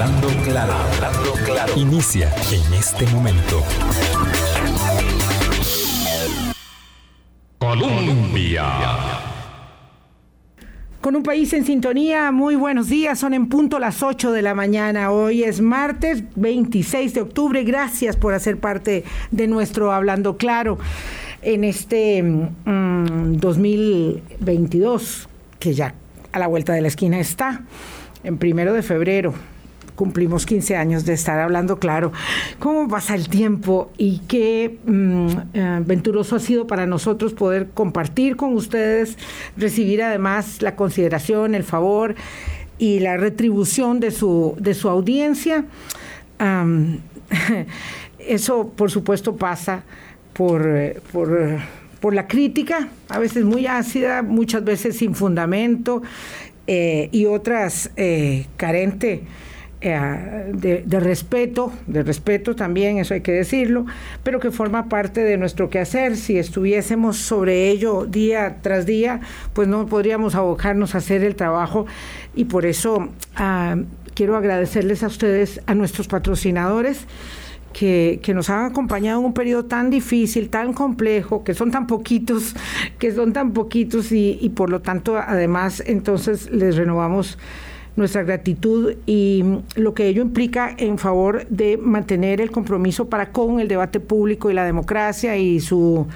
Hablando claro, hablando claro. Inicia en este momento. Colombia. Con un país en sintonía, muy buenos días, son en punto las 8 de la mañana. Hoy es martes 26 de octubre. Gracias por hacer parte de nuestro Hablando Claro en este 2022, mm, que ya a la vuelta de la esquina está, en primero de febrero cumplimos 15 años de estar hablando claro cómo pasa el tiempo y qué mm, eh, venturoso ha sido para nosotros poder compartir con ustedes, recibir además la consideración, el favor y la retribución de su, de su audiencia. eso, por supuesto, pasa por, eh, por, por, la crítica, a veces muy ácida, muchas veces sin fundamento eh, y otras carente eh, de, respeto, de respeto también, eso hay que decirlo, pero que forma parte de nuestro quehacer. Si estuviésemos sobre ello día tras día, pues no podríamos abocarnos a hacer el trabajo y por eso ah, quiero agradecerles a ustedes, a nuestros patrocinadores. Que, que, nos han acompañado en un periodo tan difícil, tan complejo, que son tan poquitos, que son tan poquitos y, y por lo tanto además entonces les renovamos nuestra gratitud y lo que ello implica en favor de mantener el compromiso para con el debate público y la democracia y su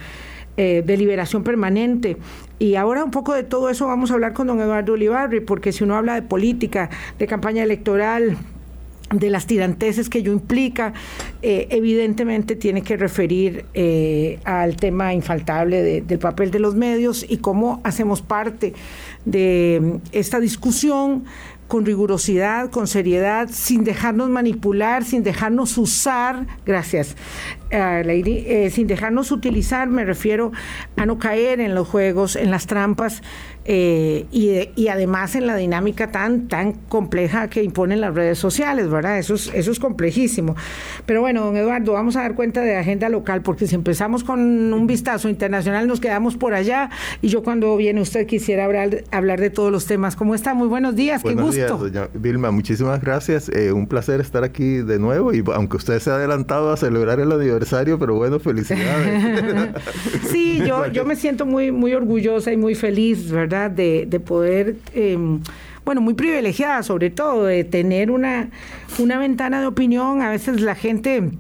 eh, deliberación permanente. Y ahora un poco de todo eso vamos a hablar con don Eduardo Olivarri, porque si uno habla de política, de campaña electoral, de las tiranteses que ello implica, eh, evidentemente tiene que referir eh, al tema infaltable del papel de los medios y cómo hacemos parte de esta discusión con rigurosidad, con seriedad, sin dejarnos manipular, sin dejarnos usar, gracias, Lady, eh, sin dejarnos utilizar, me refiero a no caer en los juegos, en las trampas eh, y, además en la dinámica tan, tan compleja que imponen las redes sociales, ¿verdad? Eso es, eso es complejísimo. Pero bueno, don Eduardo, vamos a dar cuenta de agenda local, porque si empezamos con un vistazo internacional nos quedamos por allá y yo cuando viene usted quisiera hablar, hablar de todos los temas. ¿Cómo está? Muy buenos días, qué gusto. Días, doña Vilma, muchísimas gracias. Eh, un placer estar aquí de nuevo y aunque usted se ha adelantado a celebrar el aniversario, pero bueno, felicidades. sí, yo, yo me siento muy, muy orgullosa y muy feliz, ¿verdad? De, poder, em, bueno, muy privilegiada sobre todo, de tener una, una ventana de opinión. A veces la gente...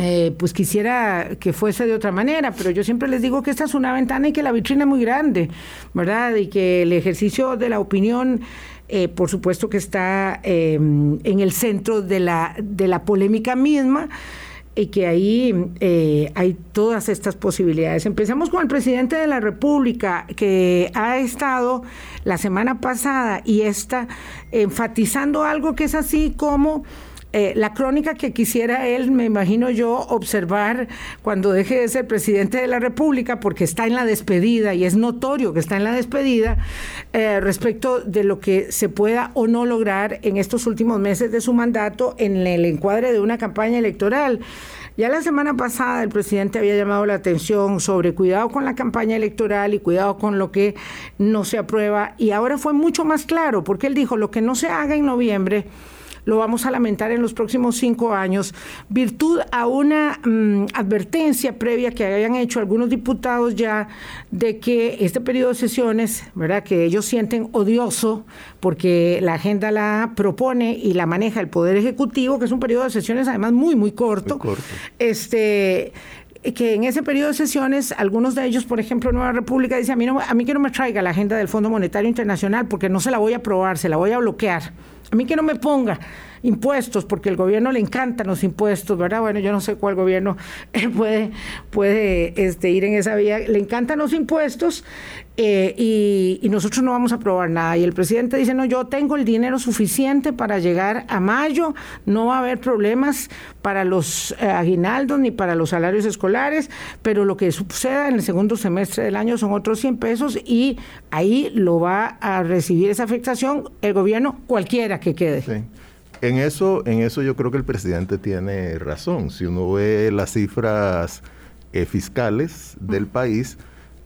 Eh, pues quisiera que fuese de otra manera, pero yo siempre les digo que esta es una ventana y que la vitrina es muy grande, ¿verdad? Y que el ejercicio de la opinión, eh, por supuesto que está em, en el centro de la, de la polémica misma, y que ahí eh, hay todas estas posibilidades. Empezamos con el presidente de la República, que ha estado la semana pasada y está enfatizando algo que es así como... Eh, la crónica que quisiera él, me imagino yo, observar cuando deje de ser presidente de la República, porque está en la despedida y es notorio que está en la despedida, eh, respecto de lo que se pueda o no lograr en estos últimos meses de su mandato en el encuadre de una campaña electoral. Ya la semana pasada el presidente había llamado la atención sobre cuidado con la campaña electoral y cuidado con lo que no se aprueba y ahora fue mucho más claro porque él dijo lo que no se haga en noviembre lo vamos a lamentar en los próximos cinco años, virtud a una mm, advertencia previa que habían hecho algunos diputados ya de que este periodo de sesiones, ¿verdad? Que ellos sienten odioso porque la agenda la propone y la maneja el Poder Ejecutivo, que es un periodo de sesiones además muy, muy corto. Muy corto. Este que en ese periodo de sesiones, algunos de ellos, por ejemplo, Nueva República, dice a mí, no, a mí que no me traiga la agenda del Fondo Monetario Internacional porque no se la voy a aprobar, se la voy a bloquear. A mí que no me ponga impuestos, porque el gobierno le encantan los impuestos, ¿verdad? Bueno, yo no sé cuál gobierno puede, puede este, ir en esa vía. Le encantan los impuestos eh, y, nosotros no vamos a aprobar nada. Y el presidente dice, no, yo tengo el dinero suficiente para llegar a mayo, no va a haber problemas para los eh, aguinaldos ni para los salarios escolares, pero lo que suceda en el segundo semestre del año son otros 100 pesos y ahí lo va a recibir esa afectación el gobierno cualquiera que quede. Sí. En eso, en eso yo creo que el presidente tiene razón. Si uno ve las cifras eh, fiscales del país,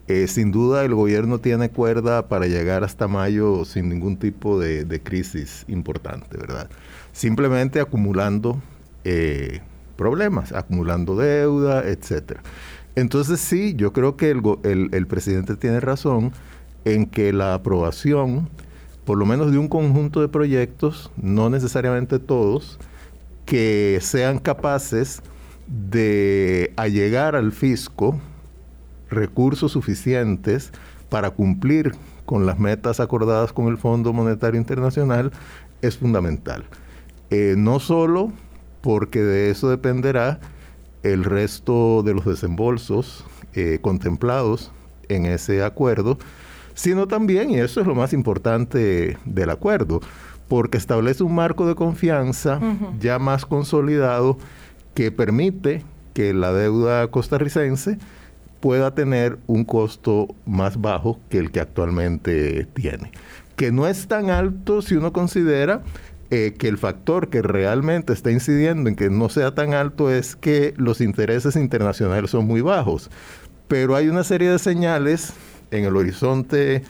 eh, sin duda el gobierno tiene cuerda para llegar hasta mayo sin ningún tipo de, crisis importante, ¿verdad? Simplemente acumulando eh, problemas, acumulando deuda, etcétera. Entonces sí, yo creo que el, el presidente tiene razón en que la aprobación, por lo menos de un conjunto de proyectos, no necesariamente todos, que sean capaces de allegar al fisco recursos suficientes para cumplir con las metas acordadas con el Fondo Monetario Internacional es fundamental. Eh, no solo porque de eso dependerá el resto de los desembolsos eh, contemplados en ese acuerdo, sino también, y eso es lo más importante del acuerdo, porque establece un marco de confianza ya más consolidado que permite que la deuda costarricense pueda tener un costo más bajo que el que actualmente tiene. Que no es tan alto si uno considera eh, que el factor que realmente está incidiendo en que no sea tan alto es que los intereses internacionales son muy bajos. Pero hay una serie de señales en el horizonte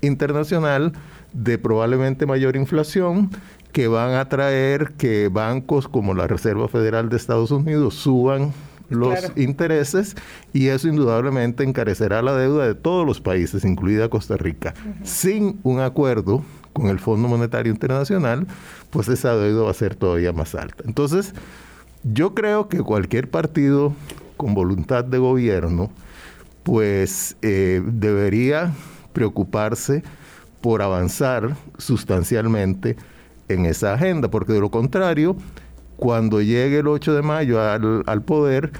internacional de probablemente mayor inflación que van a traer que bancos como la Reserva Federal de Estados Unidos suban los intereses y eso indudablemente encarecerá la deuda de todos los países, incluida Costa Rica. Sin un acuerdo con el Fondo Monetario Internacional, pues esa deuda va a ser todavía más alta. Entonces, yo creo que cualquier partido con voluntad de gobierno, pues eh, debería preocuparse por avanzar sustancialmente en esa agenda, porque de lo contrario, cuando llegue el 8 de mayo al, poder,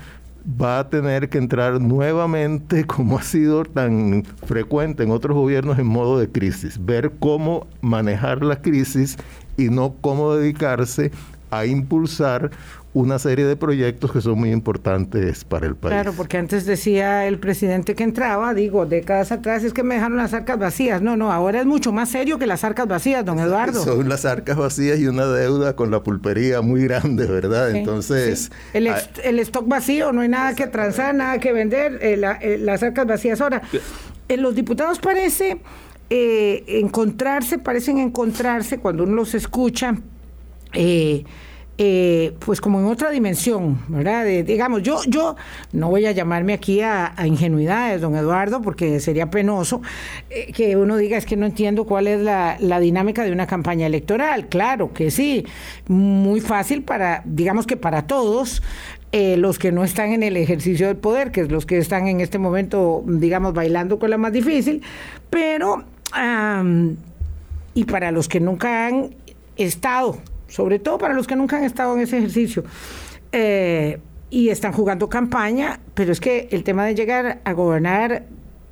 va a tener que entrar nuevamente, como ha sido tan frecuente en otros gobiernos, en modo de crisis, ver cómo manejar la crisis y no cómo dedicarse a impulsar una serie de proyectos que son muy importantes para el país. Claro, porque antes decía el presidente que entraba, digo, décadas atrás es que me dejaron las arcas vacías. No, no, ahora es mucho más serio que las arcas vacías, don Eduardo. Son las arcas vacías y una deuda con la pulpería muy grande, ¿verdad? Entonces... El, ah, el, stock vacío, no hay nada que transar, nada que vender, eh, eh, las arcas vacías. Ahora, en los diputados parece eh, encontrarse, parecen encontrarse cuando uno los escucha. Eh, eh, pues como en otra dimensión, ¿verdad? digamos, yo, yo no voy a llamarme aquí a, ingenuidades, don Eduardo, porque sería penoso eh, que uno diga es que no entiendo cuál es la, dinámica de una campaña electoral. Claro que sí, muy fácil para, digamos que para todos, eh, los que no están en el ejercicio del poder, que es los que están en este momento, digamos, bailando con la más difícil, pero, y para los que nunca han estado sobre todo para los que nunca han estado en ese ejercicio. Eh, y están jugando campaña, pero es que el tema de llegar a gobernar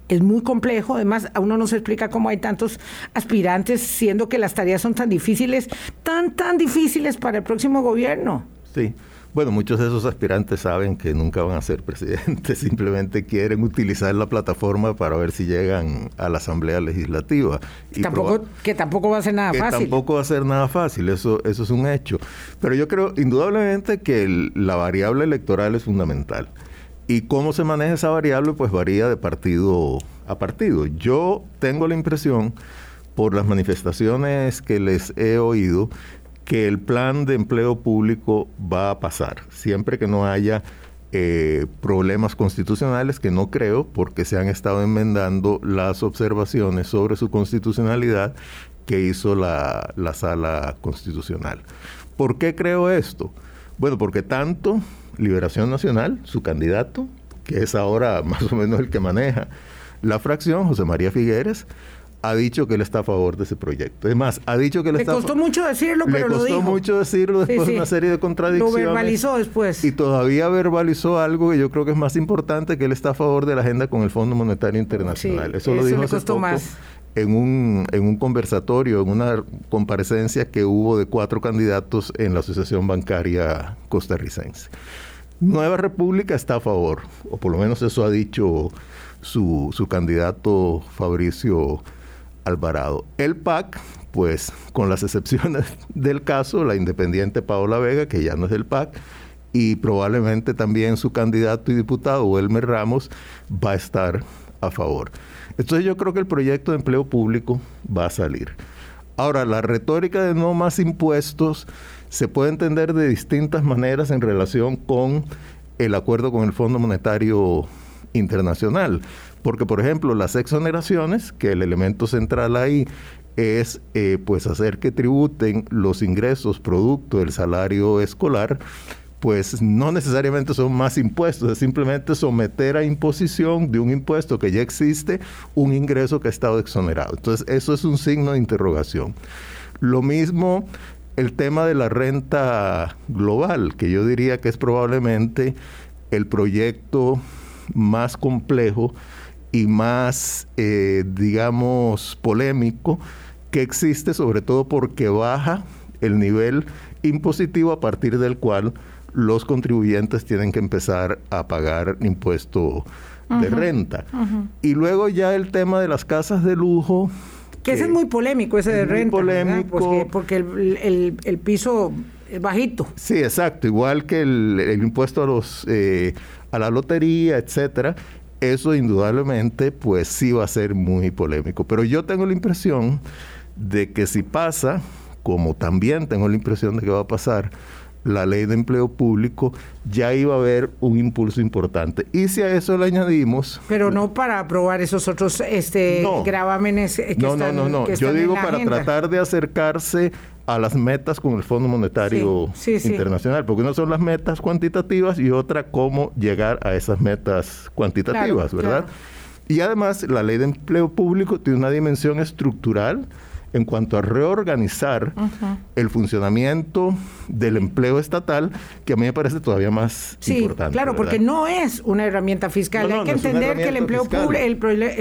es muy complejo. Además, a uno no se explica cómo hay tantos aspirantes, siendo que las tareas son tan difíciles, tan, tan difíciles para el próximo gobierno. Sí. Bueno, muchos de esos aspirantes saben que nunca van a ser presidentes, simplemente quieren utilizar la plataforma para ver si llegan a la Asamblea Legislativa. Y tampoco, que tampoco va a ser nada que fácil. Tampoco va a ser nada fácil, eso, eso es un hecho. Pero yo creo indudablemente que la variable electoral es fundamental. Y cómo se maneja esa variable, pues varía de partido a partido. Yo tengo la impresión, por las manifestaciones que les he oído, que el plan de empleo público va a pasar, siempre que no haya eh, problemas constitucionales, que no creo, porque se han estado enmendando las observaciones sobre su constitucionalidad que hizo la, la sala constitucional. ¿Por qué creo esto? Bueno, porque tanto Liberación Nacional, su candidato, que es ahora más o menos el que maneja la fracción, José María Figueres, ha dicho que él está a favor de ese proyecto. Es más, ha dicho que él le está... Le costó mucho decirlo, pero lo dijo. Le costó mucho decirlo después de una serie de contradicciones. Lo verbalizó después. Y todavía verbalizó algo que yo creo que es más importante, que él está a favor de la agenda con el Fondo Monetario Internacional. eso, lo dijo le costó más. En un, en un conversatorio, en una comparecencia que hubo de cuatro candidatos en la Asociación Bancaria Costarricense. Nueva República está a favor, o por lo menos eso ha dicho su, su candidato Fabricio Alvarado. El PAC, pues con las excepciones del caso, la independiente Paola Vega, que ya no es del PAC, y probablemente también su candidato y diputado, Elmer Ramos, va a estar a a favor. Entonces yo creo que el proyecto de empleo público va a salir. Ahora, la retórica de no más impuestos se puede entender de distintas maneras en relación con el acuerdo con el Fondo Monetario Internacional. Porque, por ejemplo, las exoneraciones, que el elemento central ahí es eh, pues hacer que tributen los ingresos producto del salario escolar, pues no necesariamente son más impuestos, es simplemente someter a imposición de un impuesto que ya existe un ingreso que ha estado exonerado. Entonces, eso es un signo de interrogación. Lo mismo el tema de la renta global, que yo diría que es probablemente el proyecto más complejo y más, eh, digamos, polémico que existe, sobre todo porque baja el nivel impositivo a partir del cual los contribuyentes tienen que empezar a pagar impuesto de renta. Y luego ya el tema de las casas de lujo. Que, ese es muy polémico, ese de renta. Polémico. Porque, el, piso es bajito. Sí, exacto. Igual que el, impuesto a los eh, a la lotería, etcétera. Eso indudablemente, pues sí va a ser muy polémico. Pero yo tengo la impresión de que si pasa, como también tengo la impresión de que va a pasar la ley de empleo público, ya iba a haber un impulso importante. Y si a eso le añadimos... Pero no para aprobar esos otros este, gravámenes que no, No, no, no. Yo digo para tratar de acercarse a las metas con el Fondo Monetario Internacional, porque una son las metas cuantitativas y otra cómo llegar a esas metas cuantitativas, ¿verdad? Y además la ley de empleo público tiene una dimensión estructural en cuanto a reorganizar el funcionamiento del empleo estatal, que a mí me parece todavía más sí, importante. Claro, porque no es una herramienta fiscal. Hay que entender que el empleo público, el,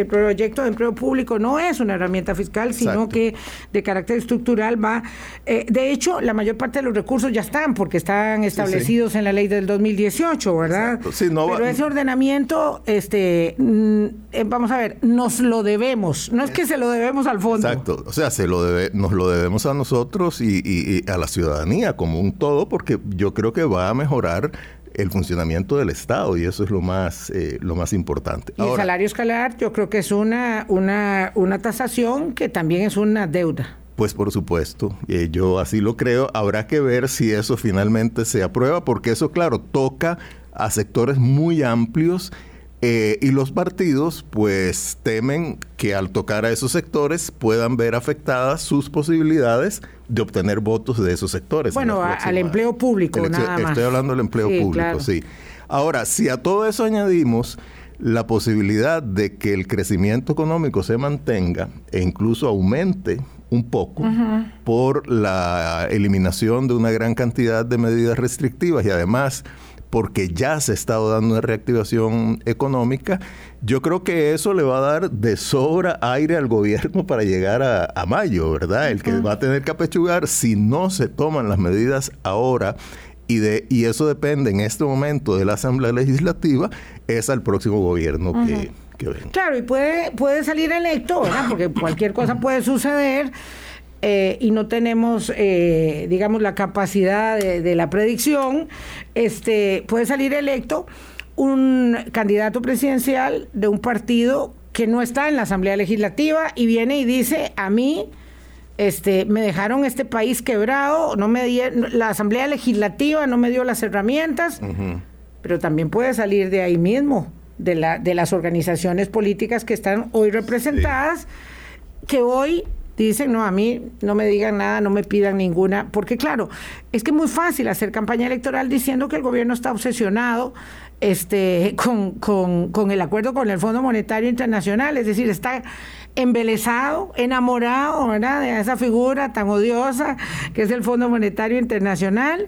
proyecto de empleo público no es una herramienta fiscal, sino que de carácter estructural va. Eh, de hecho, la mayor parte de los recursos ya están, porque están establecidos en la ley del 2018, ¿verdad? Pero ese ordenamiento, este, mm, eh, vamos a ver, nos lo debemos. No es que se lo debemos al fondo. Exacto. O sea, se lo debe, nos lo debemos a nosotros y, a la ciudadanía como un todo, porque yo creo que va a mejorar el funcionamiento del Estado y eso es lo más eh, lo más importante. Y el salario escalar yo creo que es una, una, una tasación que también es una deuda. Pues por supuesto, eh, yo así lo creo. Habrá que ver si eso finalmente se aprueba, porque eso, claro, toca a sectores muy amplios eh, y los partidos pues temen que al tocar a esos sectores puedan ver afectadas sus posibilidades de obtener votos de esos sectores. Bueno, al empleo público, nada más. Estoy hablando del empleo público, sí. Ahora, si a todo eso añadimos la posibilidad de que el crecimiento económico se mantenga e incluso aumente un poco por la eliminación de una gran cantidad de medidas restrictivas y además porque ya se ha estado dando una reactivación económica, yo creo que eso le va a dar de sobra aire al gobierno para llegar a, mayo, ¿verdad? El que va a tener que apechugar si no se toman las medidas ahora y, de, y eso depende en este momento de la Asamblea Legislativa, es al próximo gobierno que, que venga. Claro, y puede, puede salir electo, ¿verdad? Porque cualquier cosa puede suceder. Eh, y no tenemos, eh, digamos, la capacidad de, la predicción, este, puede salir electo un candidato presidencial de un partido que no está en la Asamblea Legislativa y viene y dice, a mí, este, me dejaron este país quebrado, no me la Asamblea Legislativa no me dio las herramientas, pero también puede salir de ahí mismo, de, la, de las organizaciones políticas que están hoy representadas, que hoy dicen, no, a mí no me digan nada, no me pidan ninguna, porque claro, es que es muy fácil hacer campaña electoral diciendo que el gobierno está obsesionado este, con, con, con el acuerdo con el Fondo Monetario Internacional, es decir, está embelesado, enamorado, ¿verdad? De esa figura tan odiosa que es el Fondo Monetario Internacional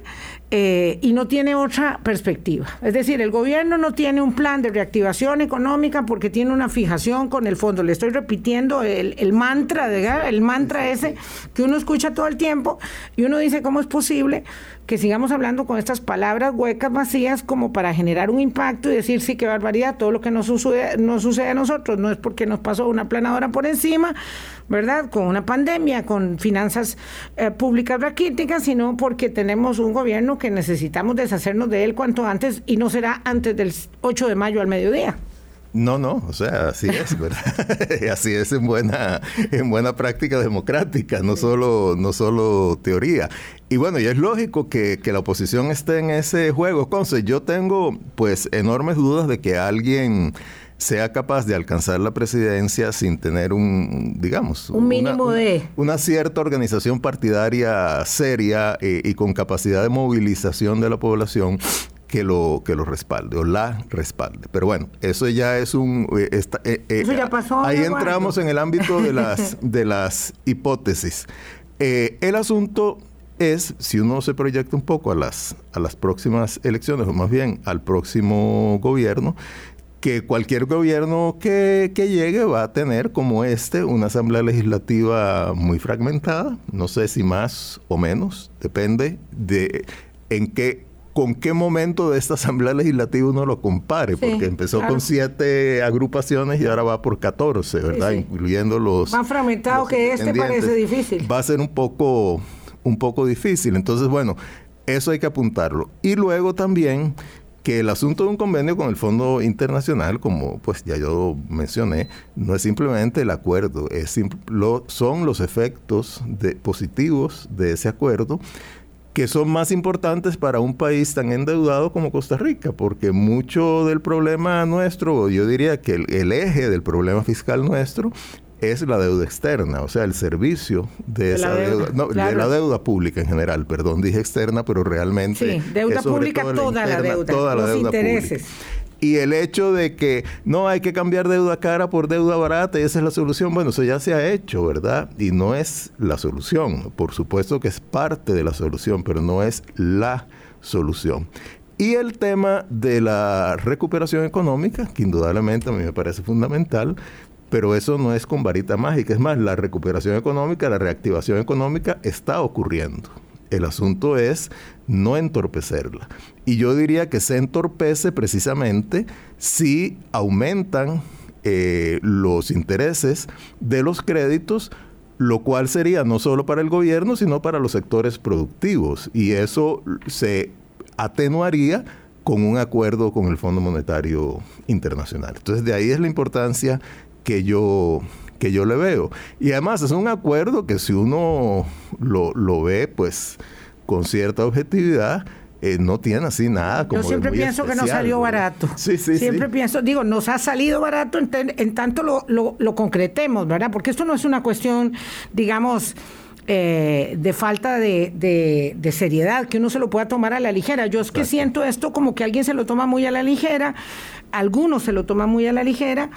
eh, y no tiene otra perspectiva. Es decir, el gobierno no tiene un plan de reactivación económica porque tiene una fijación con el fondo. Le estoy repitiendo el, el mantra, de, el mantra ese que uno escucha todo el tiempo y uno dice, ¿cómo es posible que sigamos hablando con estas palabras huecas, vacías, como para generar un impacto y decir, sí, qué barbaridad, todo lo que nos sucede, nos sucede a nosotros no es porque nos pasó una planadora por encima, ¿verdad? Con una pandemia, con finanzas eh, públicas raquíticas, sino porque tenemos un gobierno que necesitamos deshacernos de él cuanto antes y no será antes del 8 de mayo al mediodía. No, no, o sea, así es, ¿verdad? así es en buena, en buena práctica democrática, no solo, no solo teoría. Y bueno, y es lógico que, que la oposición esté en ese juego. Entonces, yo tengo pues enormes dudas de que alguien sea capaz de alcanzar la presidencia sin tener un, digamos, un mínimo de... Una cierta organización partidaria seria eh, y con capacidad de movilización de la población que lo que lo respalde o la respalde. Pero bueno, eso ya es un eh, eh, eso ya pasó. Ahí entramos en el ámbito de las de las hipótesis. el asunto es si uno se proyecta un poco a las a las próximas elecciones o más bien al próximo gobierno, que cualquier gobierno que, llegue va a tener, como este, una asamblea legislativa muy fragmentada, no sé si más o menos, depende de en qué con qué momento de esta asamblea legislativa uno lo compare, porque empezó con siete agrupaciones y ahora va por 14, ¿verdad? Incluyendo los... Más fragmentado que este parece difícil. Va a ser un poco, un poco difícil. Entonces, bueno, eso hay que apuntarlo. Y luego también que el asunto de un convenio con el Fondo Internacional, como pues ya yo mencioné, no es simplemente el acuerdo, es son los efectos positivos de ese acuerdo que son más importantes para un país tan endeudado como Costa Rica, porque mucho del problema nuestro, yo diría que el eje del problema fiscal nuestro es la deuda externa, o sea, el servicio de, esa deuda, no, de la deuda pública en general, perdón, dije externa, pero realmente... Sí, deuda pública, toda la, deuda, toda la los intereses. Y el hecho de que no hay que cambiar deuda cara por deuda barata y esa es la solución, bueno, eso ya se ha hecho, ¿verdad? Y no es la solución. Por supuesto que es parte de la solución, pero no es la solución. Y el tema de la recuperación económica, que indudablemente a mí me parece fundamental, pero eso no es con varita mágica. Es más, la recuperación económica, la reactivación económica está ocurriendo. El asunto es no entorpecerla. Y yo diría que se entorpece precisamente si aumentan eh, los intereses de los créditos, lo cual sería no solo para el gobierno, sino para los sectores productivos. Y eso se atenuaría con un acuerdo con el Fondo Monetario Internacional. Entonces, de ahí es la importancia que yo, que yo le veo. Y además es un acuerdo que si uno lo, lo ve pues con cierta objetividad, eh, no tiene así nada como. Yo siempre pienso que nos salió barato. Sí, sí, siempre pienso, digo, nos ha salido barato en, tanto lo, lo, lo, concretemos, ¿verdad? Porque esto no es una cuestión, digamos. Eh, de falta de, de, de, seriedad, que uno se lo pueda tomar a la ligera. Yo es que siento esto como que alguien se lo toma muy a la ligera, algunos se lo toman muy a la ligera,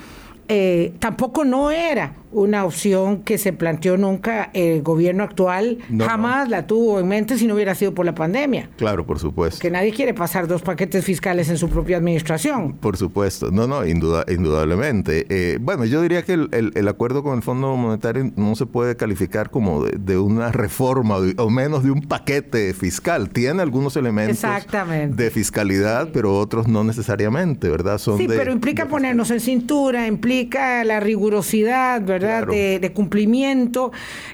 eh, tampoco no era una opción que se planteó nunca el gobierno actual, jamás la tuvo en mente si no hubiera sido por la pandemia. Claro, por supuesto. Que nadie quiere pasar dos paquetes fiscales en su propia administración. Por supuesto, no, no, indudablemente. Eh, bueno, yo diría que el, acuerdo con el Fondo Monetario no se puede calificar como de, una reforma o menos de un paquete fiscal. Tiene algunos elementos de fiscalidad, pero otros no necesariamente, ¿verdad? Son sí, pero implica ponernos en cintura, implica la rigurosidad, ¿verdad? De, cumplimiento.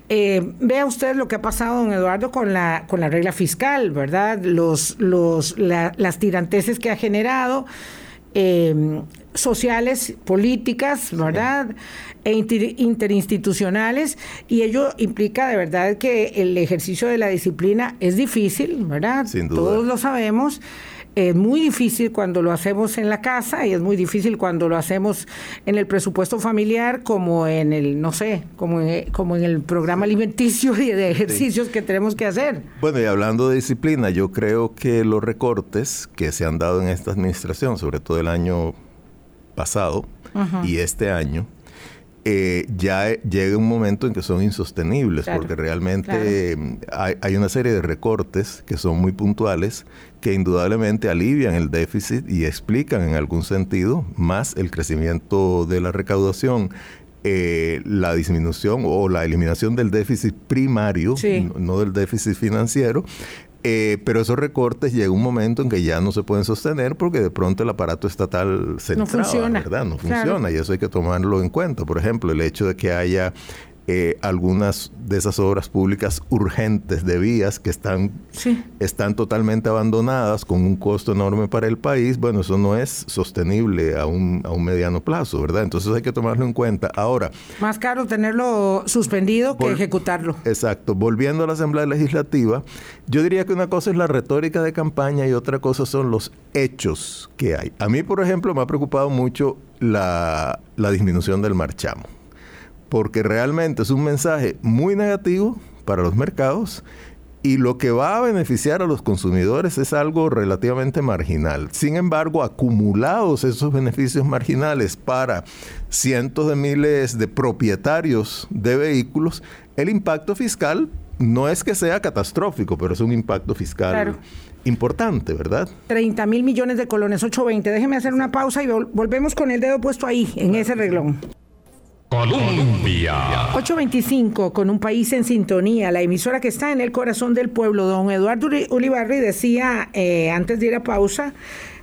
Eh, vea usted lo que ha pasado, don Eduardo, con la, con la regla fiscal, ¿verdad? Los, los, las tiranteses que ha generado. Em, sociales, políticas, ¿verdad? E interinstitucionales, y ello implica de verdad que el ejercicio de la disciplina es difícil, ¿verdad? Todos lo sabemos. Es muy difícil cuando lo hacemos en la casa y es muy difícil cuando lo hacemos en el presupuesto familiar como en el, no sé, como en, como en el programa alimenticio y de ejercicios que tenemos que hacer. Bueno, y hablando de disciplina, yo creo que los recortes que se han dado en esta administración, sobre todo el año pasado y este año, eh, ya llega un momento en que son insostenibles, porque realmente mm, hay, una serie de recortes que son muy puntuales, que indudablemente alivian el déficit y explican en algún sentido más el crecimiento de la recaudación. Eh, la disminución o la eliminación del déficit primario, no del déficit financiero, eh, pero esos recortes llega un momento en que ya no se pueden sostener porque de pronto el aparato estatal se no funciona, ¿verdad? No funciona y eso hay que tomarlo en cuenta. Por ejemplo, el hecho de que haya eh, algunas de esas obras públicas urgentes de vías que están, están totalmente abandonadas con un costo enorme para el país, bueno, eso no es sostenible a un, a un mediano plazo, ¿verdad? Entonces hay que tomarlo en cuenta. Ahora... Más caro tenerlo suspendido que ejecutarlo. Exacto. Volviendo a la Asamblea Legislativa, yo diría que una cosa es la retórica de campaña y otra cosa son los hechos que hay. A mí, por ejemplo, me ha preocupado mucho la, la disminución del marchamo porque realmente es un mensaje muy negativo para los mercados y lo que va a beneficiar a los consumidores es algo relativamente marginal. Sin embargo, acumulados esos beneficios marginales para cientos de miles de propietarios de vehículos, el impacto fiscal no es que sea catastrófico, pero es un impacto fiscal importante, ¿verdad? 30 mil millones de colones, 820. Déjeme hacer una pausa y volvemos con el dedo puesto ahí, en ese reglón. Colombia. 825, con un país en sintonía, la emisora que está en el corazón del pueblo. Don Eduardo Ulibarri decía eh, antes de ir a pausa,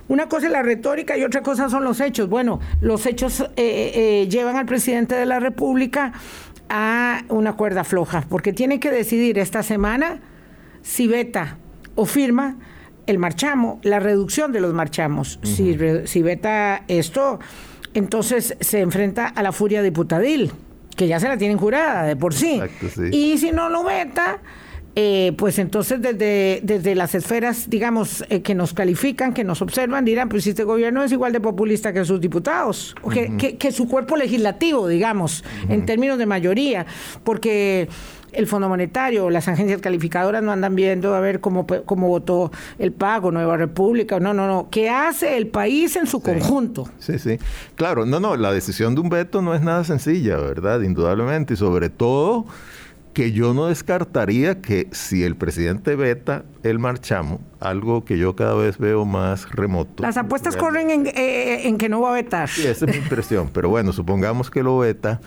una cosa es la retórica y otra cosa son los hechos. Bueno, los hechos eh, eh, llevan al presidente de la República a una cuerda floja, porque tiene que decidir esta semana si veta o firma el marchamo, la reducción de los marchamos. si, si veta esto entonces se enfrenta a la furia diputadil, que ya se la tienen jurada de por sí. Y si no lo veta, eh, pues entonces desde, desde las esferas, digamos, eh, que nos califican, que nos observan, dirán, pues este gobierno es igual de populista que sus diputados, o que, que, su cuerpo legislativo, digamos, en términos de mayoría, porque el Fondo Monetario, las agencias calificadoras no andan viendo a ver cómo, cómo votó el pago, Nueva República, no, no, no, ¿qué hace el país en su conjunto? Sí, sí, claro, no, no, la decisión de un veto no es nada sencilla, ¿verdad? Indudablemente, y sobre todo que yo no descartaría que si el presidente veta el marchamo, algo que yo cada vez veo más remoto. Las apuestas corren en, eh, en, que no va a vetar. Sí, esa es mi impresión, pero bueno, supongamos que lo veta,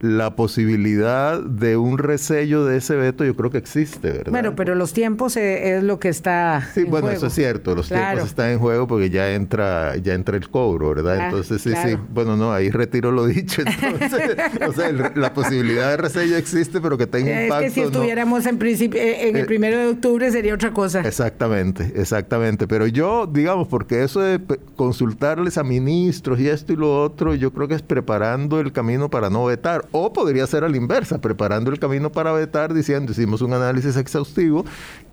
la posibilidad de un resello de ese veto yo creo que existe, ¿verdad? Bueno, pero los tiempos eh, es, lo que está Sí, bueno, eso es cierto, los tiempos están en juego porque ya entra ya entra el cobro, ¿verdad? Ah, entonces, sí, sí, bueno, no, ahí retiro lo dicho, entonces, o sea, la posibilidad de resello existe, pero que tenga impacto. Es que si estuviéramos en principio eh, en el eh, primero de octubre sería otra cosa. Exactamente, exactamente, pero yo, digamos, porque eso de consultarles a ministros y esto y lo otro, yo creo que es preparando el camino para no vetar o podría ser a la inversa, preparando el camino para vetar, diciendo, hicimos un análisis exhaustivo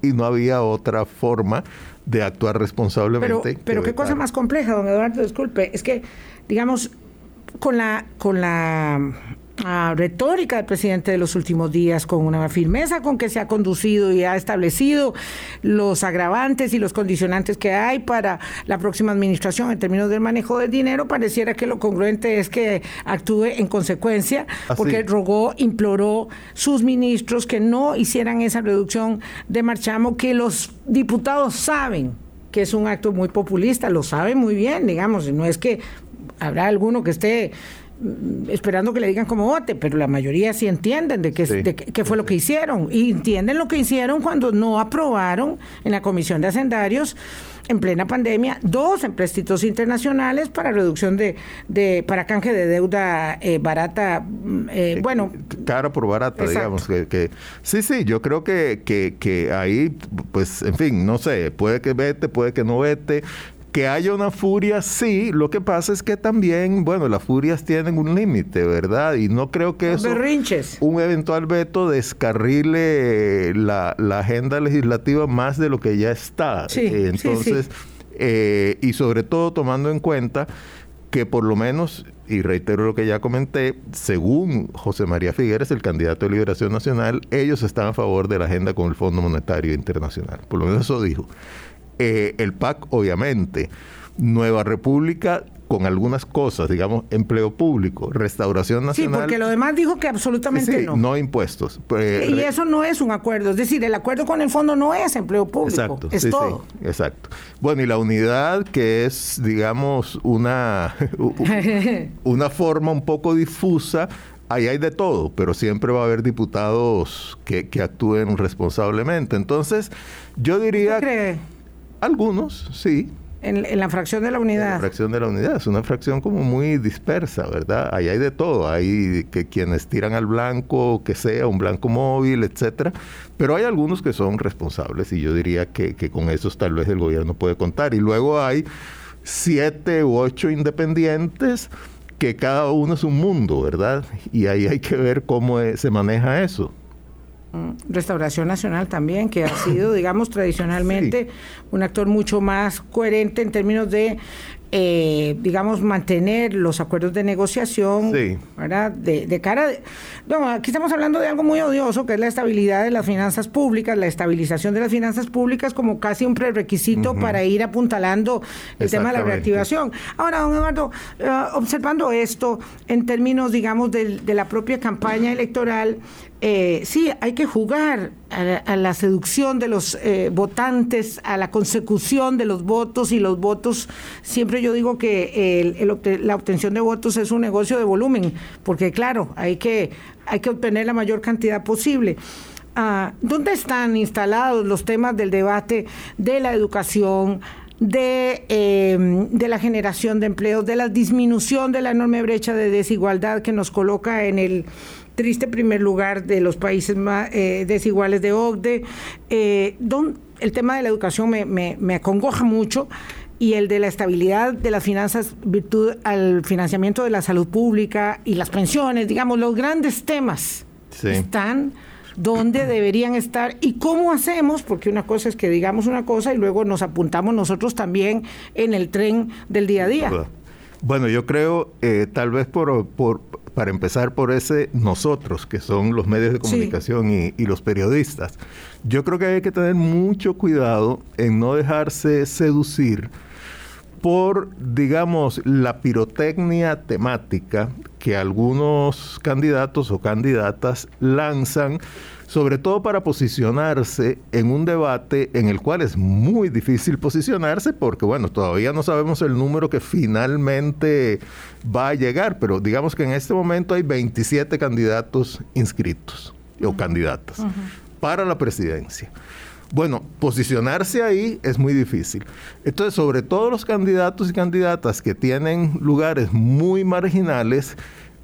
y no había otra forma de actuar responsablemente. Pero, pero qué cosa más compleja, don Eduardo, disculpe, es que, digamos, con la, con la retórica del presidente de los últimos días, con una firmeza con que se ha conducido y ha establecido los agravantes y los condicionantes que hay para la próxima administración en términos del manejo del dinero, pareciera que lo congruente es que actúe en consecuencia, porque rogó, imploró sus ministros que no hicieran esa reducción de marchamo que los diputados saben que es un acto muy populista, lo saben muy bien, digamos, no es que habrá alguno que esté esperando que le digan cómo vote, pero la mayoría sí entienden de qué, fue lo que hicieron. Y entienden lo que hicieron cuando no aprobaron en la Comisión de Hacendarios en plena pandemia dos empréstitos internacionales para reducción de, de para canje de deuda eh, barata mm, eh, eh, bueno. cara por barata digamos que, que, sí sí yo creo que, que, que ahí pues en fin no sé puede que vete puede que no vete que haya una furia, sí. Lo que pasa es que también, bueno, las furias tienen un límite, ¿verdad? Y no creo que eso, un eventual veto descarrile la, agenda legislativa más de lo que ya está. Sí, Entonces, eh, y sobre todo tomando en cuenta que por lo menos, y reitero lo que ya comenté, según José María Figueres, el candidato de Liberación Nacional, ellos están a favor de la agenda con el Fondo Monetario Internacional. Por lo menos eso dijo. Eh, el PAC, obviamente. Nueva República con algunas cosas, digamos, empleo público, restauración nacional. Sí, porque lo demás dijo que absolutamente no. No impuestos. Pues, y eso no es un acuerdo, es decir, el acuerdo con el fondo no es empleo público, exacto, es todo. exacto. Bueno, y la unidad que es, digamos, una, una forma un poco difusa ahí hay de todo, pero siempre va a haber diputados que, que actúen responsablemente. Entonces, yo diría... ¿Qué cree? Algunos, sí. En, la fracción de la unidad. la fracción de la unidad. Es una fracción como muy dispersa, ¿verdad? Ahí hay de todo. Hay que quienes tiran al blanco, que sea un blanco móvil, etcétera. Pero hay algunos que son responsables y yo diría que, que con esos tal vez el gobierno puede contar. Y luego hay siete u ocho independientes que cada uno es un mundo, ¿verdad? Y ahí hay que ver cómo se maneja eso. Mm, Restauración Nacional también, que ha sido, digamos, tradicionalmente un actor mucho más coherente en términos de eh, digamos, mantener los acuerdos de negociación, ¿verdad? De, cara... De, no, aquí estamos hablando de algo muy odioso, que es la estabilidad de las finanzas públicas, la estabilización de las finanzas públicas como casi un prerequisito para ir apuntalando el tema de la reactivación. Ahora, don Eduardo, eh, observando esto en términos, digamos, de, de la propia campaña electoral, eh, sí, hay que jugar a la, seducción de los eh, votantes, a la consecución de los votos y los votos. Siempre yo digo que la obtención de votos es un negocio de volumen, porque claro, hay que, hay que obtener la mayor cantidad posible. Ah, ¿Dónde están instalados los temas del debate de la educación? De, em, de, la generación de empleos, de la disminución de la enorme brecha de desigualdad que nos coloca en el triste primer lugar de los países más eh, desiguales de OCDE. Eh, el tema de la educación me, me, acongoja mucho y el de la estabilidad de las finanzas virtud al financiamiento de la salud pública y las pensiones, digamos, los grandes temas están donde deberían estar y cómo hacemos, porque una cosa es que digamos una cosa y luego nos apuntamos nosotros también en el tren del día a día. Bueno, yo creo, eh, tal vez por, por, para empezar por ese nosotros, que son los medios de comunicación y, los periodistas. Yo creo que hay que tener mucho cuidado en no dejarse seducir por, digamos, la pirotecnia temática que algunos candidatos o candidatas lanzan sobre todo para posicionarse en un debate en el cual es muy difícil posicionarse porque, bueno, todavía no sabemos el número que finalmente va a llegar, pero digamos que en este momento hay 27 candidatos inscritos o candidatas para la presidencia. Bueno, posicionarse ahí es muy difícil. Entonces, sobre todo los candidatos y candidatas que tienen lugares muy marginales,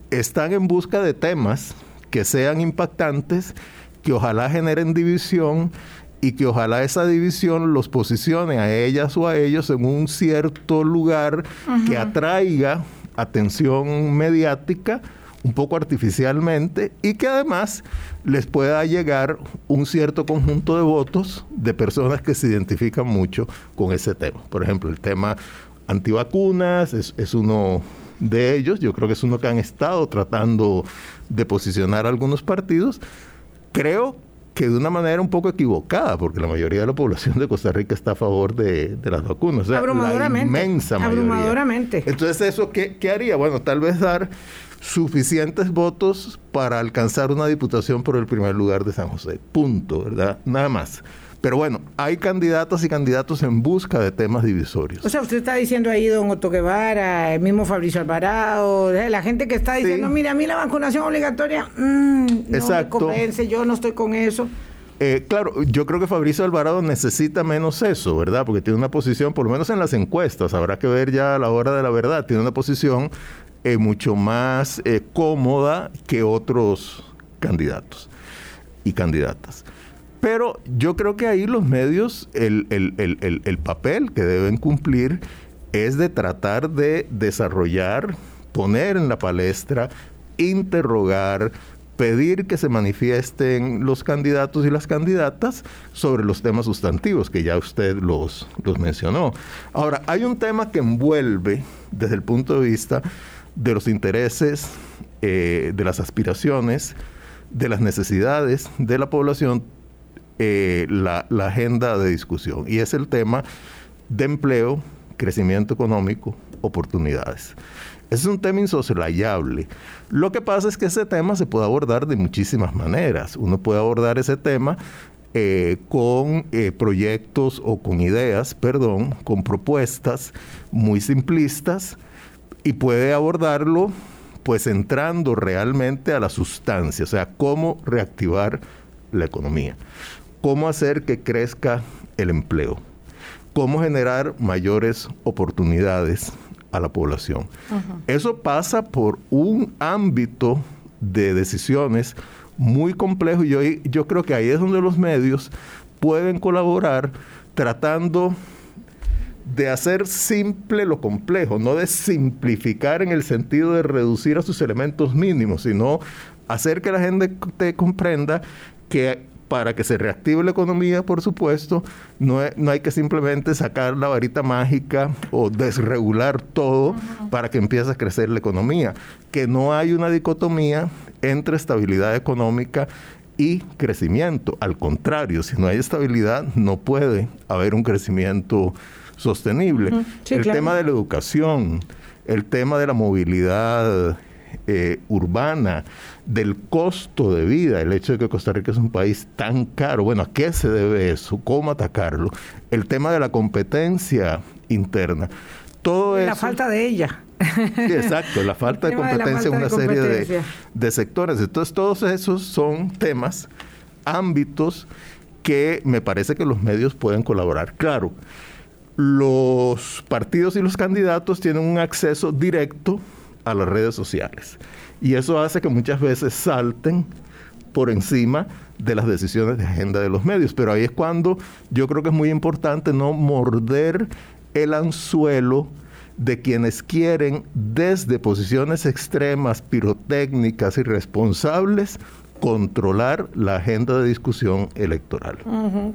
están en busca de temas que sean impactantes que ojalá generen división y que ojalá esa división los posicione a ellas o a ellos en un cierto lugar que atraiga atención mediática un poco artificialmente y que además les pueda llegar un cierto conjunto de votos de personas que se identifican mucho con ese tema. Por ejemplo, el tema antivacunas es, es uno de ellos, yo creo que es uno que han estado tratando de posicionar algunos partidos, creo que de una manera un poco equivocada, porque la mayoría de la población de Costa Rica está a favor de, las vacunas. abrumadoramente. La inmensa mayoría. Abrumadoramente. Entonces, ¿eso qué, qué haría? Bueno, tal vez dar suficientes votos para alcanzar una diputación por el primer lugar de San José. Punto, ¿verdad? Nada más. Pero bueno, hay candidatas y candidatos en busca de temas divisorios. O sea, usted está diciendo ahí, don Otto Guevara, el mismo Fabricio Alvarado, la gente que está diciendo, mira, a mí la vacunación obligatoria, mmm, no me convence, yo no estoy con eso. Eh, claro, yo creo que Fabricio Alvarado necesita menos eso, ¿verdad? Porque tiene una posición, por lo menos en las encuestas, habrá que ver ya a la hora de la verdad, tiene una posición eh, mucho más eh, cómoda que otros candidatos y candidatas. Pero yo creo que ahí los medios, el, papel que deben cumplir es de tratar de desarrollar, poner en la palestra, interrogar, pedir que se manifiesten los candidatos y las candidatas sobre los temas sustantivos, que ya usted los, los mencionó. Ahora, hay un tema que envuelve desde el punto de vista de los intereses, eh, de las aspiraciones, de las necesidades de la población, eh, la, agenda de discusión y es el tema de empleo, crecimiento económico, oportunidades. Es un tema insoslayable. Lo que pasa es que ese tema se puede abordar de muchísimas maneras. Uno puede abordar ese tema eh, con proyectos o con ideas, perdón, con propuestas muy simplistas y puede abordarlo pues entrando realmente a la sustancia, o sea, cómo reactivar la economía cómo hacer que crezca el empleo, cómo generar mayores oportunidades a la población. Eso pasa por un ámbito de decisiones muy complejo y yo, yo creo que ahí es donde los medios pueden colaborar tratando de hacer simple lo complejo, no de simplificar en el sentido de reducir a sus elementos mínimos, sino hacer que la gente te comprenda que para que se reactive la economía, por supuesto, no, no, hay que simplemente sacar la varita mágica o desregular todo para que empiece a crecer la economía, que no hay una dicotomía entre estabilidad económica y crecimiento. Al contrario, si no hay estabilidad, no puede haber un crecimiento sostenible. el tema de la educación, el tema de la movilidad eh, urbana, del costo de vida, el hecho de que Costa Rica es un país tan caro. Bueno, ¿a qué se debe eso? ¿Cómo atacarlo? El tema de la competencia interna. Todo la falta de ella. exacto, la falta de competencia en una serie de, de sectores. Entonces, todos esos son temas, ámbitos que me parece que los medios pueden colaborar. Claro, los partidos y los candidatos tienen un acceso directo a las redes sociales. Y eso hace que muchas veces salten por encima de las decisiones de agenda de los medios. Pero ahí es cuando yo creo que es muy importante no morder el anzuelo de quienes quieren desde posiciones extremas, pirotécnicas y responsables controlar la agenda de discusión electoral.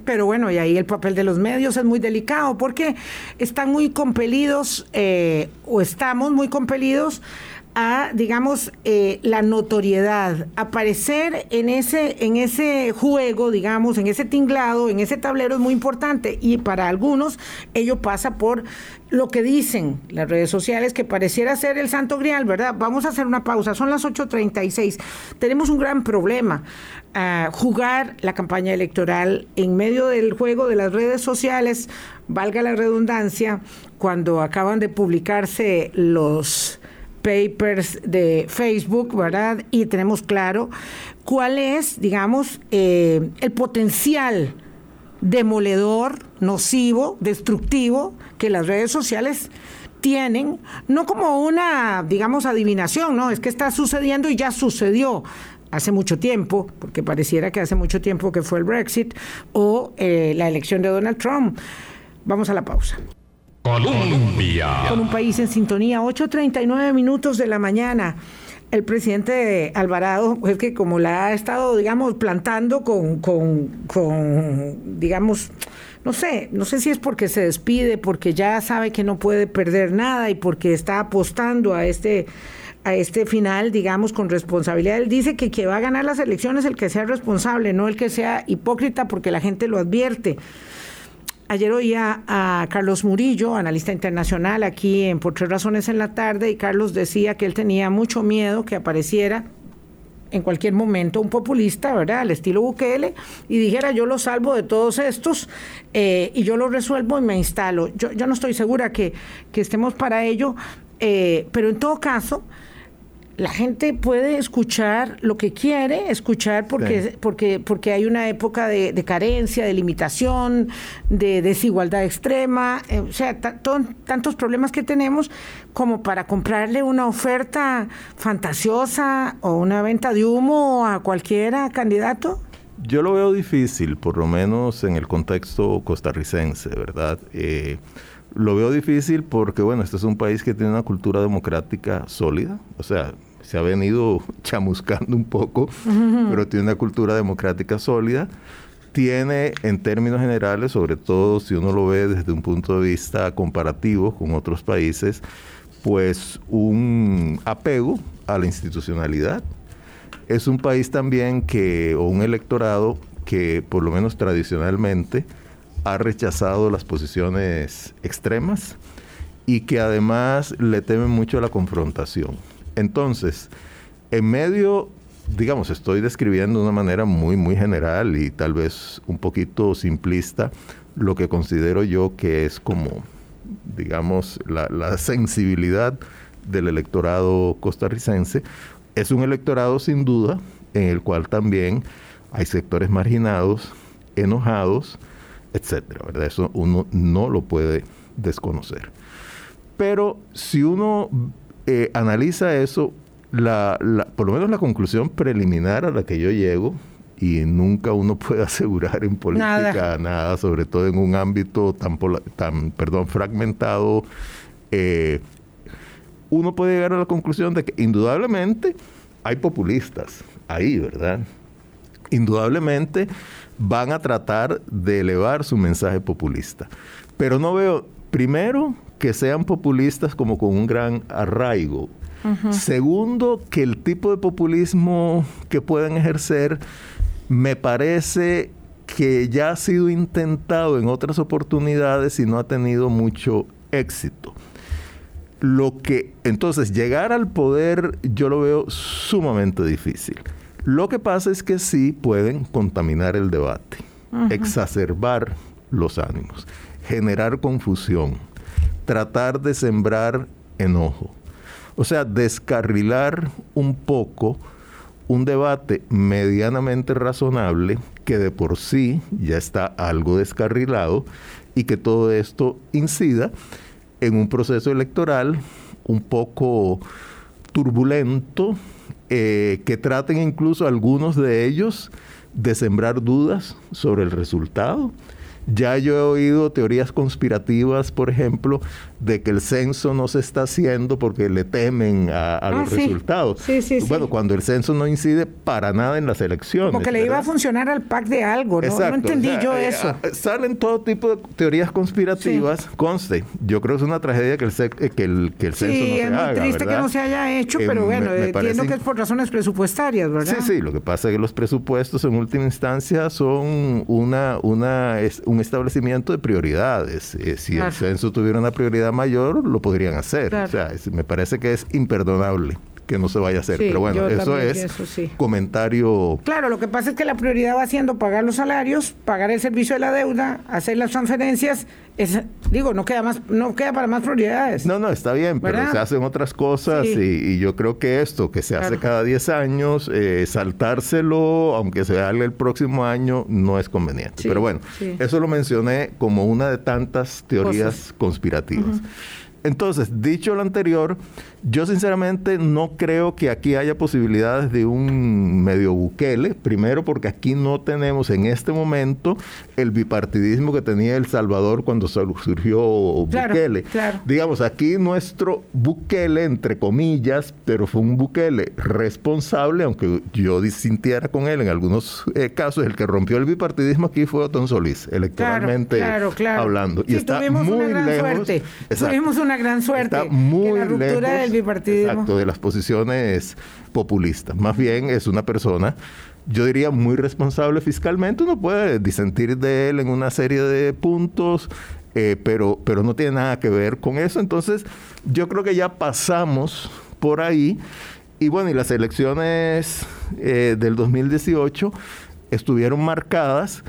Pero bueno, y ahí el papel de los medios es muy delicado porque están muy compelidos eh, o estamos muy compelidos a, digamos, eh, la notoriedad, aparecer en ese, en ese juego, digamos, en ese tinglado, en ese tablero es muy importante y para algunos ello pasa por lo que dicen las redes sociales que pareciera ser el santo grial, ¿verdad? Vamos a hacer una pausa, son las 8.36. Tenemos un gran problema, uh, jugar la campaña electoral en medio del juego de las redes sociales, valga la redundancia, cuando acaban de publicarse los papers de Facebook, ¿verdad? Y tenemos claro cuál es, digamos, eh, el potencial demoledor, nocivo, destructivo que las redes sociales tienen, no como una, digamos, adivinación, no, es que está sucediendo y ya sucedió hace mucho tiempo, porque pareciera que hace mucho tiempo que fue el Brexit o eh, la elección de Donald Trump. Vamos a la pausa. Con un país en sintonía, 8.39 minutos de la mañana. El presidente Alvarado, es que como la ha estado, digamos, plantando con, con, con, digamos, no sé, no sé si es porque se despide, porque ya sabe que no puede perder nada y porque está apostando a este a este final, digamos, con responsabilidad. Él dice que que va a ganar las elecciones el que sea responsable, no el que sea hipócrita porque la gente lo advierte. Ayer oía a Carlos Murillo, analista internacional, aquí en Por Tres Razones en la tarde, y Carlos decía que él tenía mucho miedo que apareciera en cualquier momento un populista, ¿verdad? Al estilo Bukele, y dijera yo lo salvo de todos estos eh, y yo lo resuelvo y me instalo. Yo, yo no estoy segura que, que estemos para ello, eh, pero en todo caso, la gente puede escuchar lo que quiere escuchar porque, porque, porque hay una época de, carencia, de limitación, de desigualdad extrema, eh, o sea, tantos problemas que tenemos como para comprarle una oferta fantasiosa o una venta de humo a cualquiera candidato. Yo lo veo difícil, por lo menos en el contexto costarricense, ¿verdad? Eh, lo veo difícil porque, bueno, este es un país que tiene una cultura democrática sólida, o sea, se ha venido chamuscando un poco, pero tiene una cultura democrática sólida. Tiene, en términos generales, sobre todo si uno lo ve desde un punto de vista comparativo con otros países, pues un apego a la institucionalidad. Es un país también que, o un electorado que por lo menos tradicionalmente ha rechazado las posiciones extremas y que además le teme mucho a la confrontación. Entonces, en medio, digamos, estoy describiendo de una manera muy, muy general y tal vez un poquito simplista lo que considero yo que es como, digamos, la, sensibilidad del electorado costarricense. Es un electorado sin duda en el cual también hay sectores marginados, enojados, etcétera. Eso uno no lo puede desconocer. Pero si uno eh, analiza eso, la, por lo menos la conclusión preliminar a la que yo llego, y nunca uno puede asegurar en política nada, sobre todo en un ámbito tan, tan perdón, fragmentado, eh, uno puede llegar a la conclusión de que indudablemente hay populistas ahí, ¿verdad? Indudablemente van a tratar de elevar su mensaje populista. Pero no veo, primero, que sean populistas como con un gran arraigo. Segundo, que el tipo de populismo que pueden ejercer me parece que ya ha sido intentado en otras oportunidades y no ha tenido mucho éxito. Lo que entonces llegar al poder yo lo veo sumamente difícil. Lo que pasa es que sí pueden contaminar el debate, exacerbar los ánimos, generar confusión, tratar de sembrar enojo. O sea, descarrilar un poco un debate medianamente razonable que de por sí ya está algo descarrilado y que todo esto incida en un proceso electoral un poco turbulento, eh, que traten incluso algunos de ellos de sembrar dudas sobre el resultado ya yo he oído teorías conspirativas, por ejemplo, de que el censo no se está haciendo porque le temen a, ah, los resultados. Sí, sí, bueno, cuando el censo no incide para nada en las elecciones. Como que le iba a funcionar al PAC de algo, ¿no? no entendí yo eh, eso. Ah, salen todo tipo de teorías conspirativas. Conste, yo creo que es una tragedia que el, eh, que el, que el censo no se haga. Sí, es muy triste que no se haya hecho, pero em, bueno, entiendo que es por razones presupuestarias, ¿verdad? Sí, sí, lo que pasa es que los presupuestos en última instancia son una, una, un establecimiento de prioridades. Eh, si el censo tuviera una prioridad mayor, lo podrían hacer. O sea, me parece que es imperdonable que no se vaya a hacer. Pero bueno, eso es comentario. Claro, lo que pasa es que la prioridad va siendo pagar los salarios, pagar el servicio de la deuda, hacer las transferencias. Es, digo, no queda más, no queda para más prioridades. No, no, está bien, pero se hacen otras cosas y, yo creo que esto que se hace cada 10 años, eh, saltárselo, aunque se haga el próximo año, no es conveniente. pero bueno, eso lo mencioné como una de tantas teorías conspirativas. Entonces, dicho lo anterior, yo sinceramente no creo que aquí haya posibilidades de un medio buquele, primero porque aquí no tenemos en este momento el bipartidismo que tenía El Salvador cuando surgió Bukele. Digamos, aquí nuestro Bukele, entre comillas, pero fue un Bukele responsable, aunque yo disintiera con él en algunos eh, casos, el que rompió el bipartidismo aquí fue Otón Solís, electoralmente hablando. y está muy lejos. Tuvimos una gran suerte. Está muy lejos Exacto, de las posiciones populistas. Más bien es una persona, yo diría, muy responsable fiscalmente. Uno puede disentir de él en una serie de puntos, eh, pero, pero no tiene nada que ver con eso. Entonces, yo creo que ya pasamos por ahí. Y bueno, y las elecciones eh, del 2018 estuvieron marcadas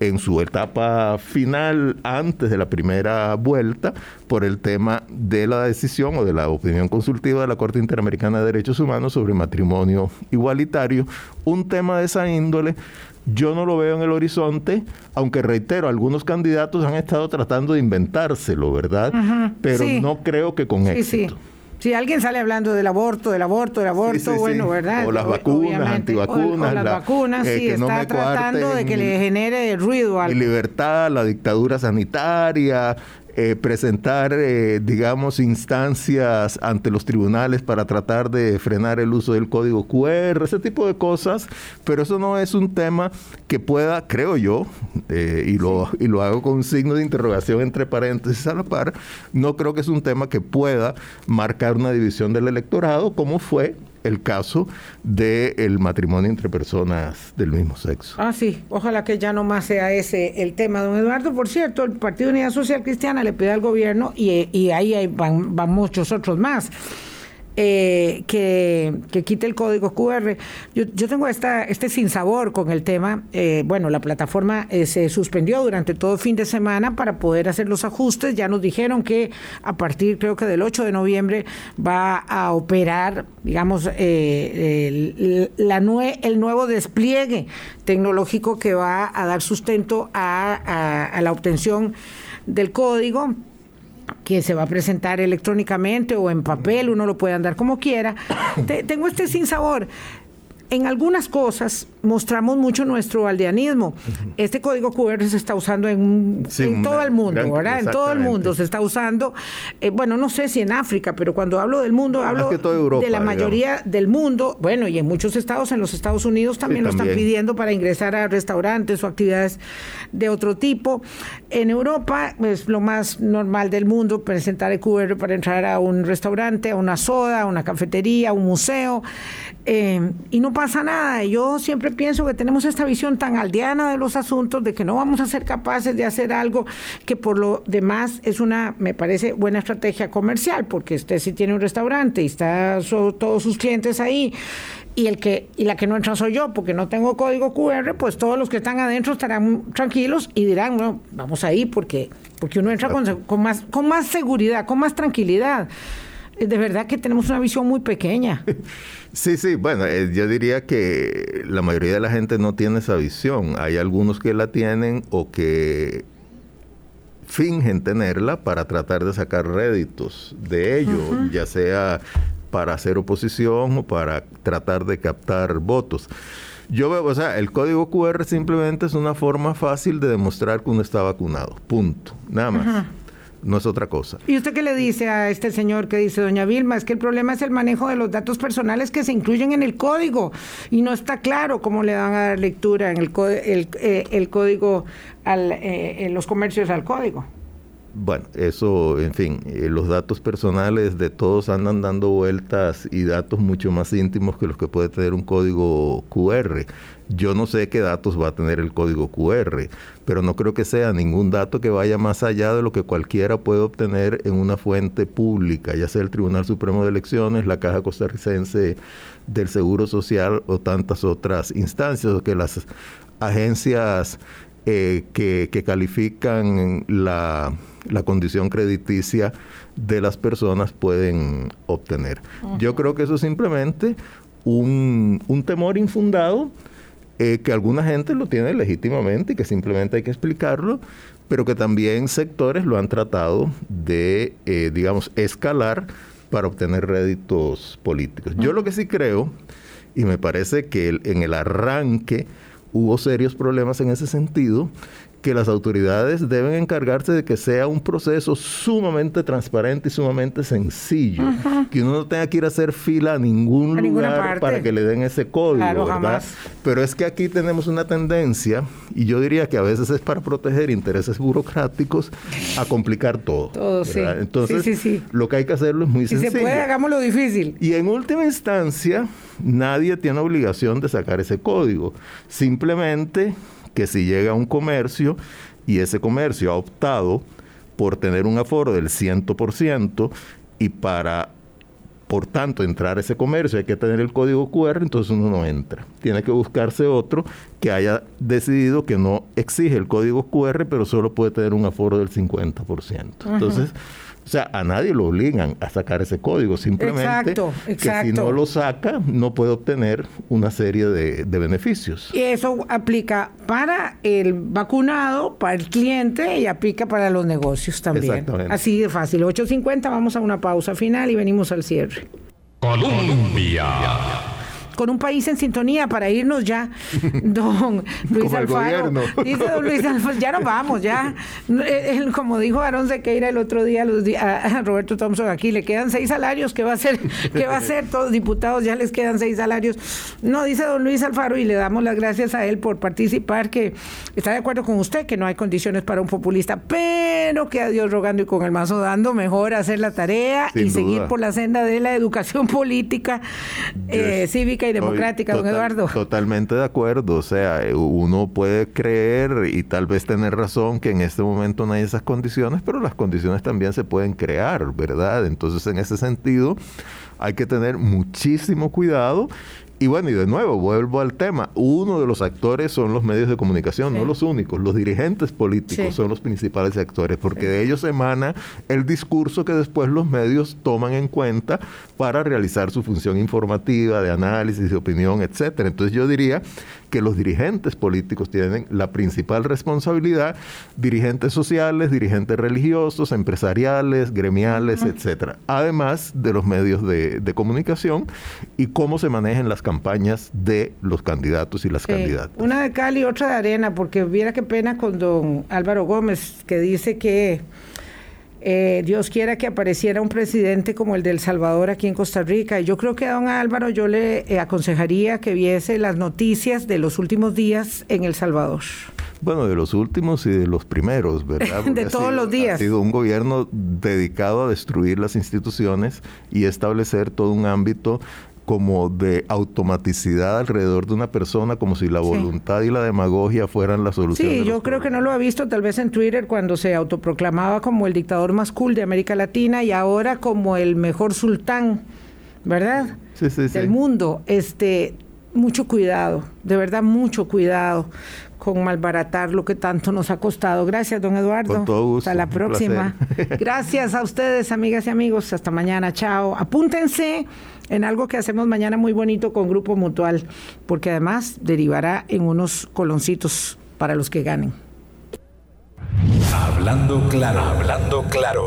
en su etapa final antes de la primera vuelta por el tema de la decisión o de la opinión consultiva de la Corte Interamericana de Derechos Humanos sobre matrimonio igualitario. Un tema de esa índole yo no lo veo en el horizonte, aunque reitero, algunos candidatos han estado tratando de inventárselo, ¿verdad? Pero no creo que con éxito. Si alguien sale hablando del aborto, del aborto, del aborto, bueno, ¿verdad? O las vacunas, antivacunas. O, las vacunas, eh, sí, está tratando de que le genere ruido al... libertad, la dictadura sanitaria, eh, presentar, eh, digamos, instancias ante los tribunales para tratar de frenar el uso del código QR, ese tipo de cosas, pero eso no es un tema que pueda, creo yo, eh, y, lo, y lo hago con un signo de interrogación entre paréntesis a la par, no creo que es un tema que pueda marcar una división del electorado como fue el caso del matrimonio entre personas del mismo sexo. Ah, sí, ojalá que ya no más sea ese el tema. Don Eduardo, por cierto, el Partido Unidad Social Cristiana le pide al gobierno, y, ahí van, muchos otros más, eh, que, quite el código QR. Yo, tengo esta, este sinsabor con el tema. Eh, bueno, la plataforma eh, se suspendió durante todo fin de semana para poder hacer los ajustes. Ya nos dijeron que a partir, creo que del 8 de noviembre, va a operar, digamos, el, la nuevo despliegue tecnológico que va a dar sustento a la obtención del código que se va a presentar electrónicamente o en papel, uno lo puede andar como quiera. tengo este sinsabor en algunas cosas mostramos mucho nuestro aldeanismo. Este código QR se está usando en, todo el mundo, ¿verdad? En todo el mundo se está usando. Eh, bueno, no sé si en África, pero cuando hablo del mundo, hablo de la mayoría del mundo. Bueno, y en muchos estados, en los Estados Unidos también lo están pidiendo para ingresar a restaurantes o actividades de otro tipo. En Europa es lo más normal del mundo presentar el QR para entrar a un restaurante, a una soda, a una cafetería, a un museo. Eh, y no pasa nada. Yo siempre pienso que tenemos esta visión tan aldeana de los asuntos de que no vamos a ser capaces de hacer algo que por lo demás es una, me parece, buena estrategia comercial, porque usted si tiene un restaurante y está todos sus clientes ahí y el que y la que no entra soy yo porque no tengo código QR, pues todos los que están adentro estarán tranquilos y dirán, no, vamos ahí porque porque uno entra con, con más con más seguridad, con más tranquilidad. De verdad que tenemos una visión muy pequeña. Sí, sí, bueno, eh, yo diría que la mayoría de la gente no tiene esa visión. Hay algunos que la tienen o que fingen tenerla para tratar de sacar réditos de ello, ya sea para hacer oposición o para tratar de captar votos. Yo veo, o sea, el código QR simplemente es una forma fácil de demostrar que uno está vacunado. Punto. Nada más no es otra cosa. ¿Y usted qué le dice a este señor que dice, doña Vilma, es que el problema es el manejo de los datos personales que se incluyen en el código y no está claro cómo le van a dar lectura en el, el, eh, el código, al, eh, en los comercios al código? Bueno, eso, en fin, eh, los datos personales de todos andan dando vueltas y datos mucho más íntimos que los que puede tener un código QR. Yo no sé qué datos va a tener el código QR, pero no creo que sea ningún dato que vaya más allá de lo que cualquiera puede obtener en una fuente pública, ya sea el Tribunal Supremo de Elecciones, la Caja Costarricense del Seguro Social o tantas otras instancias, que las agencias eh, que, que califican la la condición crediticia de las personas pueden obtener. Yo creo que eso es simplemente un, temor infundado eh, que alguna gente lo tiene legítimamente y que simplemente hay que explicarlo, pero que también sectores lo han tratado de, eh, digamos, escalar para obtener réditos políticos. Yo lo que sí creo, y me parece que en el arranque hubo serios problemas en ese sentido, que las autoridades deben encargarse de que sea un proceso sumamente transparente y sumamente sencillo. Que uno no tenga que ir a hacer fila a ningún lugar para que le den ese código, ¿verdad? Pero es que aquí tenemos una tendencia, y yo diría que a veces es para proteger intereses burocráticos, a complicar todo. Todo, sí. Entonces, lo que hay que hacerlo es muy sencillo. Si se puede, hagámoslo difícil. Y en última instancia, nadie tiene obligación de sacar ese código. Simplemente que si llega un comercio y ese comercio ha optado por tener un aforo del 100% y para, por tanto, entrar a ese comercio hay que tener el código QR, entonces uno no entra. Tiene que buscarse otro que haya decidido que no exige el código QR, pero solo puede tener un aforo del 50%. Entonces, o sea, a nadie lo obligan a sacar ese código, simplemente que si no lo saca no puede obtener una serie de, beneficios. Y eso aplica para el vacunado, para el cliente y aplica para los negocios también. Así de fácil. 8.50, vamos a una pausa final y venimos al cierre. Colombia con un país en sintonía para irnos ya, don Luis Alfaro. Dice don Luis Alfaro, ya nos vamos, ya. como dijo Aaron Sequeira el otro día a, Roberto Thompson aquí, le quedan seis salarios, ¿qué va a hacer? ¿Qué va a hacer? Todos diputados ya les quedan seis salarios. No, dice don Luis Alfaro y le damos las gracias a él por participar, que está de acuerdo con usted que no hay condiciones para un populista, pero que a Dios rogando y con el mazo dando, mejor hacer la tarea y seguir por la senda de la educación política, eh, cívica y democrática, don Eduardo. Totalmente de acuerdo. O sea, uno puede creer y tal vez tener razón que en este momento no hay esas condiciones, pero las condiciones también se pueden crear, ¿verdad? Entonces, en ese sentido, hay que tener muchísimo cuidado y bueno, y de nuevo, vuelvo al tema. Uno de los actores son los medios de comunicación, no los únicos. Los dirigentes políticos son los principales actores, porque de ellos emana el discurso que después los medios toman en cuenta para realizar su función informativa, de análisis, de opinión, etcétera. Entonces yo diría que los dirigentes políticos tienen la principal responsabilidad, dirigentes sociales, dirigentes religiosos, empresariales, gremiales, etcétera. Además de los medios de, de comunicación y cómo se manejan las campañas campañas de los candidatos y las candidatas. Una de cal y otra de arena, porque viera qué pena con don Álvaro Gómez, que dice que eh, Dios quiera que apareciera un presidente como el de El Salvador aquí en Costa Rica. Y yo creo que a don Álvaro yo le eh, aconsejaría que viese las noticias de los últimos días en El Salvador. Bueno, de los últimos y de los primeros, ¿verdad? de todos los días. Ha sido un gobierno dedicado a destruir las instituciones y establecer todo un ámbito como de automaticidad alrededor de una persona, como si la voluntad y la demagogia fueran la solución. Sí, yo creo que no lo ha visto tal vez en Twitter cuando se autoproclamaba como el dictador más cool de América Latina y ahora como el mejor sultán, ¿verdad? Sí, sí, Del mundo. Este, mucho cuidado, de verdad mucho cuidado con malbaratar lo que tanto nos ha costado. Gracias, don Eduardo. Con todo gusto. Hasta la próxima. Gracias a ustedes, amigas y amigos. Hasta mañana. Chao. Apúntense en algo que hacemos mañana muy bonito con Grupo Mutual, porque además derivará en unos coloncitos para los que ganen. Hablando claro, hablando claro.